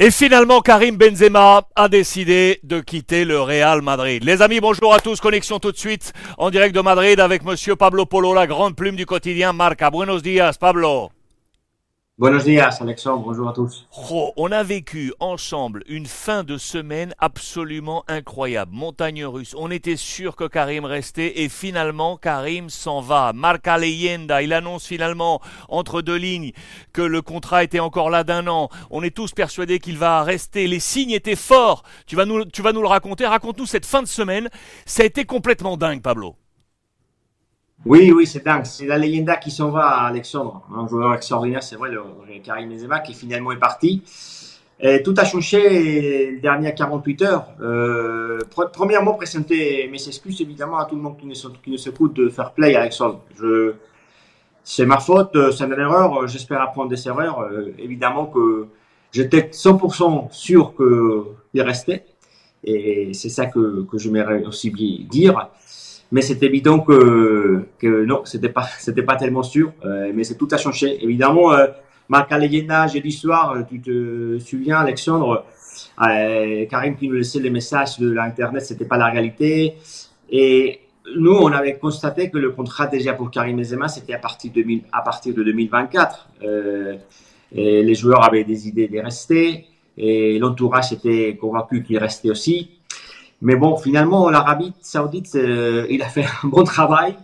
Et finalement, Karim Benzema a décidé de quitter le Real Madrid. Les amis, bonjour à tous. Connexion tout de suite en direct de Madrid avec Monsieur Pablo Polo, la grande plume du quotidien Marca. Buenos días, Pablo. Buenos días, Alexandre. Bonjour à tous. Oh, on a vécu ensemble une fin de semaine absolument incroyable. Montagne russe. On était sûr que Karim restait et finalement Karim s'en va. Marca Leyenda. Il annonce finalement entre deux lignes que le contrat était encore là d'un an. On est tous persuadés qu'il va rester. Les signes étaient forts. Tu vas nous, tu vas nous le raconter. Raconte-nous cette fin de semaine. Ça a été complètement dingue, Pablo. Oui, oui, c'est dingue. C'est la légenda qui s'en va, Alexandre. Un joueur extraordinaire, c'est vrai, le, Karim Benzema, qui finalement est parti. Tout a changé les dernières 48 heures. Euh, premièrement, présenter mes excuses évidemment à tout le monde qui ne, s'écoute de faire play, Alexandre. Je, c'est ma faute, c'est une erreur. J'espère apprendre des erreurs. Euh, évidemment que j'étais 100% sûr qu'il restait. Et c'est ça que, que je m'aimerais aussi dire mais c'est évident que, que non, c'était pas, c'était pas tellement sûr, euh, mais c'est tout a changé. Évidemment, euh, Marc Leyena, jeudi soir, euh, tu te souviens, Alexandre, euh, Karim qui nous laissait les messages de l'internet, c'était pas la réalité. Et nous, on avait constaté que le contrat déjà pour Karim Benzema, c'était à partir de à partir de 2024. Euh, et les joueurs avaient des idées de rester, et l'entourage était convaincu qu'il restait aussi. Mais bon, finalement, l'Arabie Saoudite, euh, il a fait un bon travail.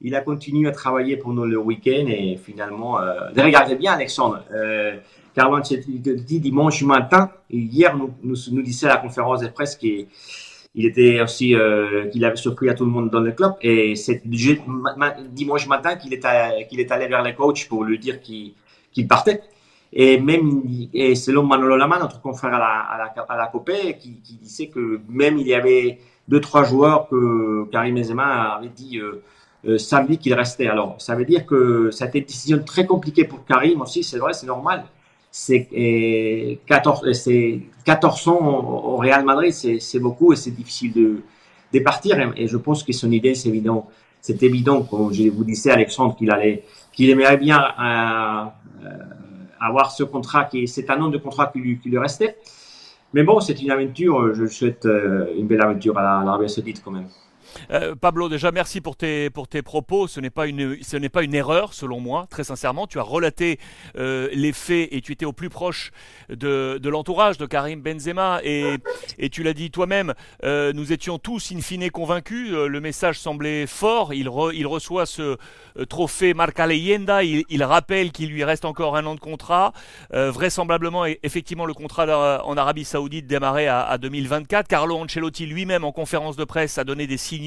Il a continué à travailler pendant le week-end et finalement, euh, regardez bien, Alexandre. Euh, Carlo dit dimanche matin, hier, nous, nous, disait à la conférence de presse qu'il il était aussi, euh, qu'il avait surpris à tout le monde dans le club. Et c'est dimanche matin qu'il est, qu'il est allé vers les coachs pour lui dire qu'il partait. Et même, et selon Manolo Lama, notre confrère à la, à la, Copé, qui, disait que même il y avait deux, trois joueurs que Karim Benzema avait dit euh, euh, samedi qu'il restait. Alors, ça veut dire que été une décision très compliquée pour Karim aussi, c'est vrai, c'est normal. C'est 14, c'est 14 ans au Real Madrid, c'est beaucoup et c'est difficile de, de partir. Et, je pense que son idée, c'est évident. C'est évident, comme je vous disais, Alexandre, qu'il allait, qu'il aimerait bien euh, avoir ce contrat, qui c'est an de contrat qui lui, qui lui restait. Mais bon, c'est une aventure, je souhaite euh, une belle aventure à l'Arabie Saoudite quand même. Euh, Pablo, déjà merci pour tes, pour tes propos. Ce n'est pas, une, erreur, selon moi, très sincèrement. Tu as relaté euh, les faits et tu étais au plus proche de, l'entourage de Karim Benzema. Et, et tu l'as dit toi-même, euh, nous étions tous in fine convaincus. Le message semblait fort. Il, reçoit ce trophée Marca Leyenda. Il, rappelle qu'il lui reste encore un an de contrat. vraisemblablement, effectivement, le contrat en Arabie Saoudite démarrait à, à 2024. Carlo Ancelotti lui-même, en conférence de presse, a donné des signes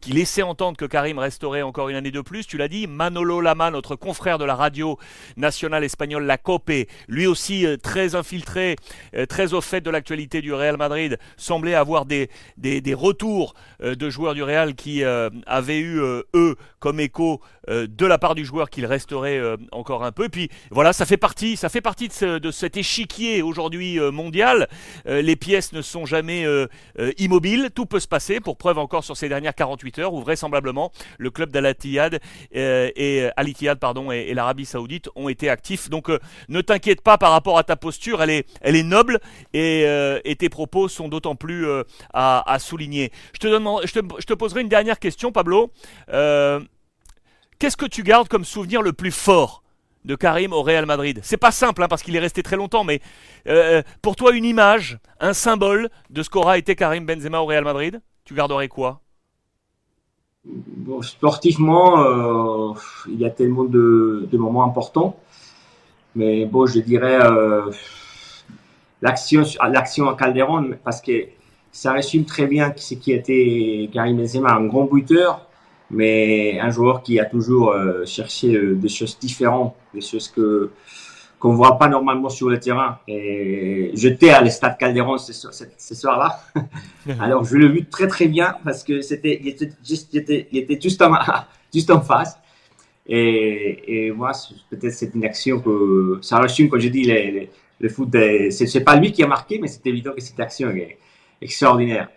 qui laissait entendre que Karim resterait encore une année de plus. Tu l'as dit, Manolo Lama, notre confrère de la radio nationale espagnole, la COPE, lui aussi euh, très infiltré, euh, très au fait de l'actualité du Real Madrid, semblait avoir des, des, retours euh, de joueurs du Real qui avaient eu, eux, comme écho de la part du joueur qu'il resterait encore un peu. Et puis voilà, ça fait partie, ça fait partie de, cet échiquier aujourd'hui mondial. les pièces ne sont jamais immobiles, tout peut se passer, pour preuve encore sur ces dernières 48 heures où vraisemblablement le club d'Al-Ittihad euh, et Al pardon et, l'Arabie Saoudite ont été actifs. Donc euh, ne t'inquiète pas par rapport à ta posture, elle est, noble et, euh, tes propos sont d'autant plus à, souligner. Je te, poserai une dernière question, Pablo. Qu'est-ce que tu gardes comme souvenir le plus fort de Karim au Real Madrid? C'est pas simple hein, parce qu'il est resté très longtemps, mais euh, pour toi une image, un symbole de ce qu'aura été Karim Benzema au Real Madrid, tu garderais quoi? Sportivement, euh, il y a tellement de, moments importants. Mais bon, je dirais euh, l'action, l'action à Calderon, parce que ça résume très bien ce qui était Karim Benzema, un grand buteur, mais un joueur qui a toujours euh, cherché euh, des choses différentes, des choses que qu'on voit pas normalement sur le terrain. Et j'étais à l'Estade Calderon ce, ce, ce soir-là. Alors je l'ai vu très très bien parce que c'était, il était juste, il était, il était juste en, juste en face. Et, et moi, peut-être c'est une action que ça résume quand je dis le foot. C'est pas lui qui a marqué, mais c'est évident que cette action est extraordinaire.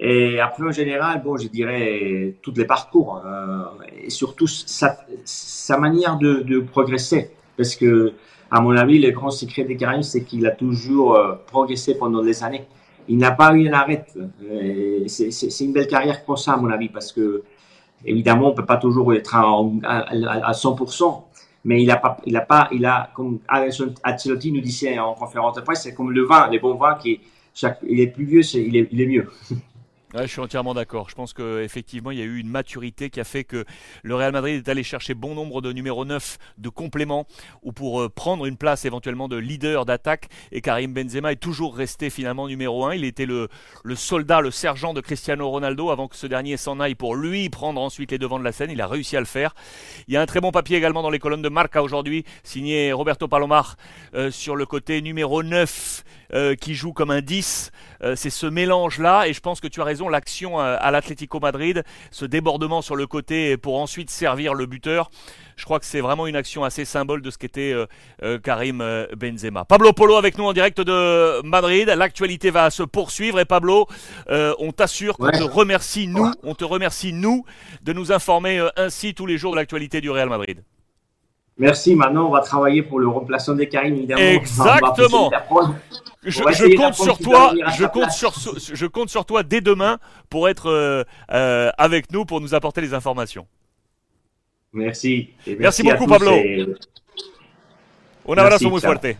Et après, en général, bon, je dirais tous les parcours euh, et surtout sa, sa manière de, de progresser. Parce que à mon avis, le grand secret de Karim, c'est qu'il a toujours euh, progressé pendant des années. Il n'a pas eu un arrêt. Euh, c'est une belle carrière pour ça, à mon avis, parce que, évidemment, on ne peut pas toujours être à, à, 100%, mais il a pas, il a pas, il a, comme Ancelotti nous disait en conférence de presse, c'est comme le vin, les bons vins qui, chaque, il est plus vieux, il est, il est mieux. je suis entièrement d'accord. Je pense qu'effectivement, il y a eu une maturité qui a fait que le Real Madrid est allé chercher bon nombre de numéros 9 de compléments ou pour euh, prendre une place éventuellement de leader d'attaque. Et Karim Benzema est toujours resté finalement numéro 1. Il était le, le soldat, le sergent de Cristiano Ronaldo avant que ce dernier s'en aille pour lui prendre ensuite les devants de la scène. Il a réussi à le faire. Il y a un très bon papier également dans les colonnes de Marca aujourd'hui, signé Roberto Palomar euh, sur le côté numéro 9 euh, qui joue comme un 10. C'est ce mélange-là et je pense que tu as raison l'action à l'Atlético Madrid, ce débordement sur le côté pour ensuite servir le buteur. Je crois que c'est vraiment une action assez symbole de ce qu'était euh, euh, Karim euh, Benzema. Pablo Polo avec nous en direct de Madrid. L'actualité va se poursuivre et Pablo, on t'assure qu'on te remercie nous, on te remercie nous de nous informer ainsi tous les jours de l'actualité du Real Madrid. Merci. Maintenant, on va travailler pour le remplaçant des Karim, évidemment. Exactement. Je, compte sur toi. Je compte sur, je compte sur toi dès demain pour être euh, euh, avec nous pour nous apporter les informations. Merci. merci, beaucoup, Pablo. Un abrazo muy fuerte.